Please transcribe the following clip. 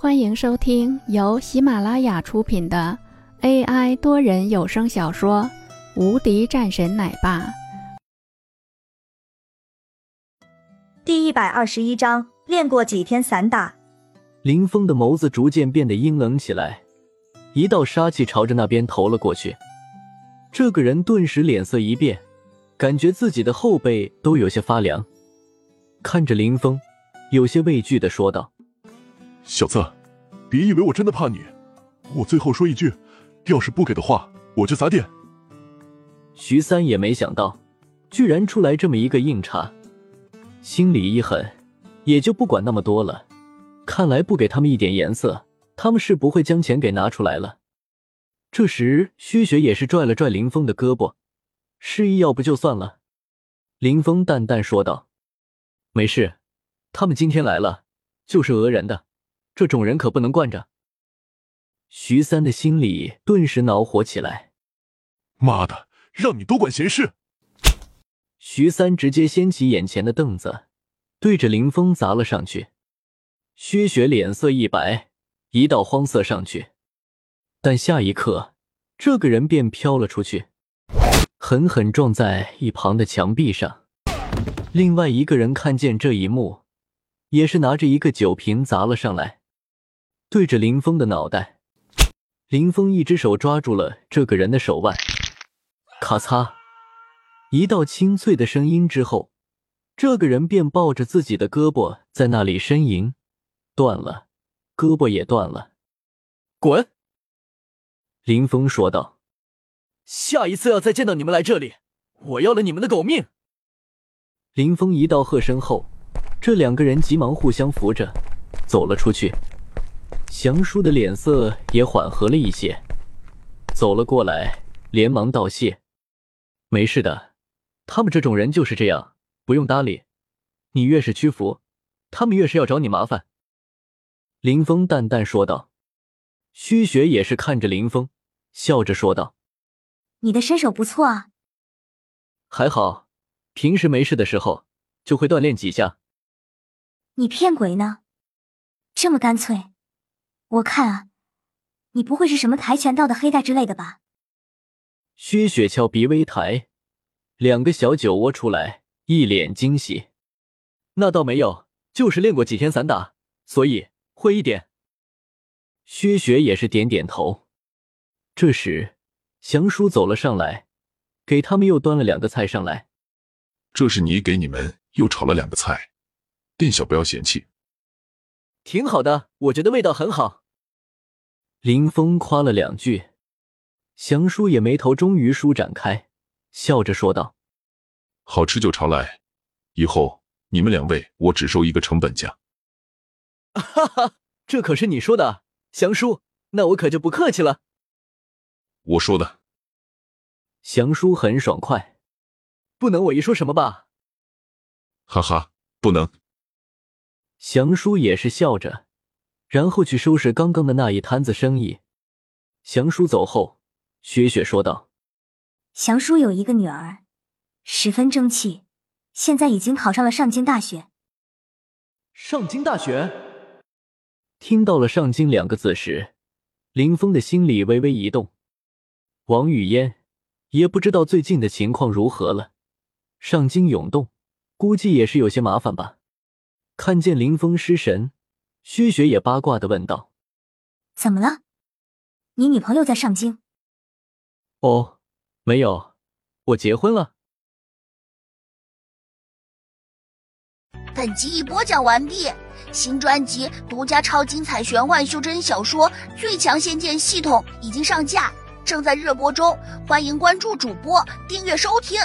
欢迎收听由喜马拉雅出品的 AI 多人有声小说《无敌战神奶爸》第一百二十一章。练过几天散打，林峰的眸子逐渐变得阴冷起来，一道杀气朝着那边投了过去。这个人顿时脸色一变，感觉自己的后背都有些发凉。看着林峰，有些畏惧的说道：“小子，别以为我真的怕你。我最后说一句，要是不给的话，我就砸店。”徐三也没想到，居然出来这么一个硬茬，心里一狠。也就不管那么多了，看来不给他们一点颜色，他们是不会将钱给拿出来了。这时，薛雪也是拽了拽林峰的胳膊，示意要不就算了。林峰淡淡说道：“没事，他们今天来了，就是讹人的，这种人可不能惯着。”徐三的心里顿时恼火起来：“妈的，让你多管闲事！”徐三直接掀起眼前的凳子。对着林峰砸了上去，薛雪脸色一白，一道慌色上去，但下一刻，这个人便飘了出去，狠狠撞在一旁的墙壁上。另外一个人看见这一幕，也是拿着一个酒瓶砸了上来，对着林峰的脑袋。林峰一只手抓住了这个人的手腕，咔嚓，一道清脆的声音之后。这个人便抱着自己的胳膊在那里呻吟，断了，胳膊也断了。滚！林峰说道：“下一次要再见到你们来这里，我要了你们的狗命！”林峰一道喝声后，这两个人急忙互相扶着走了出去。祥叔的脸色也缓和了一些，走了过来，连忙道谢：“没事的，他们这种人就是这样。”不用搭理，你越是屈服，他们越是要找你麻烦。”林峰淡淡说道。虚雪也是看着林峰，笑着说道：“你的身手不错啊。”“还好，平时没事的时候就会锻炼几下。”“你骗鬼呢？这么干脆？我看啊，你不会是什么跆拳道的黑带之类的吧？”薛雪俏鼻微抬，两个小酒窝出来。一脸惊喜，那倒没有，就是练过几天散打，所以会一点。薛雪也是点点头。这时，祥叔走了上来，给他们又端了两个菜上来。这是你给你们又炒了两个菜，店小不要嫌弃。挺好的，我觉得味道很好。林峰夸了两句，祥叔也眉头终于舒展开，笑着说道。好吃就常来，以后你们两位我只收一个成本价。哈哈，这可是你说的，祥叔，那我可就不客气了。我说的。祥叔很爽快，不能我一说什么吧？哈哈，不能。祥叔也是笑着，然后去收拾刚刚的那一摊子生意。祥叔走后，雪雪说道：“祥叔有一个女儿。”十分争气，现在已经考上了上京大学。上京大学，听到了“上京”两个字时，林峰的心里微微一动。王语嫣也不知道最近的情况如何了。上京涌动，估计也是有些麻烦吧。看见林峰失神，薛雪也八卦的问道：“怎么了？你女朋友在上京？”“哦，没有，我结婚了。”本集已播讲完毕，新专辑独家超精彩玄幻修真小说《最强仙剑系统》已经上架，正在热播中，欢迎关注主播，订阅收听。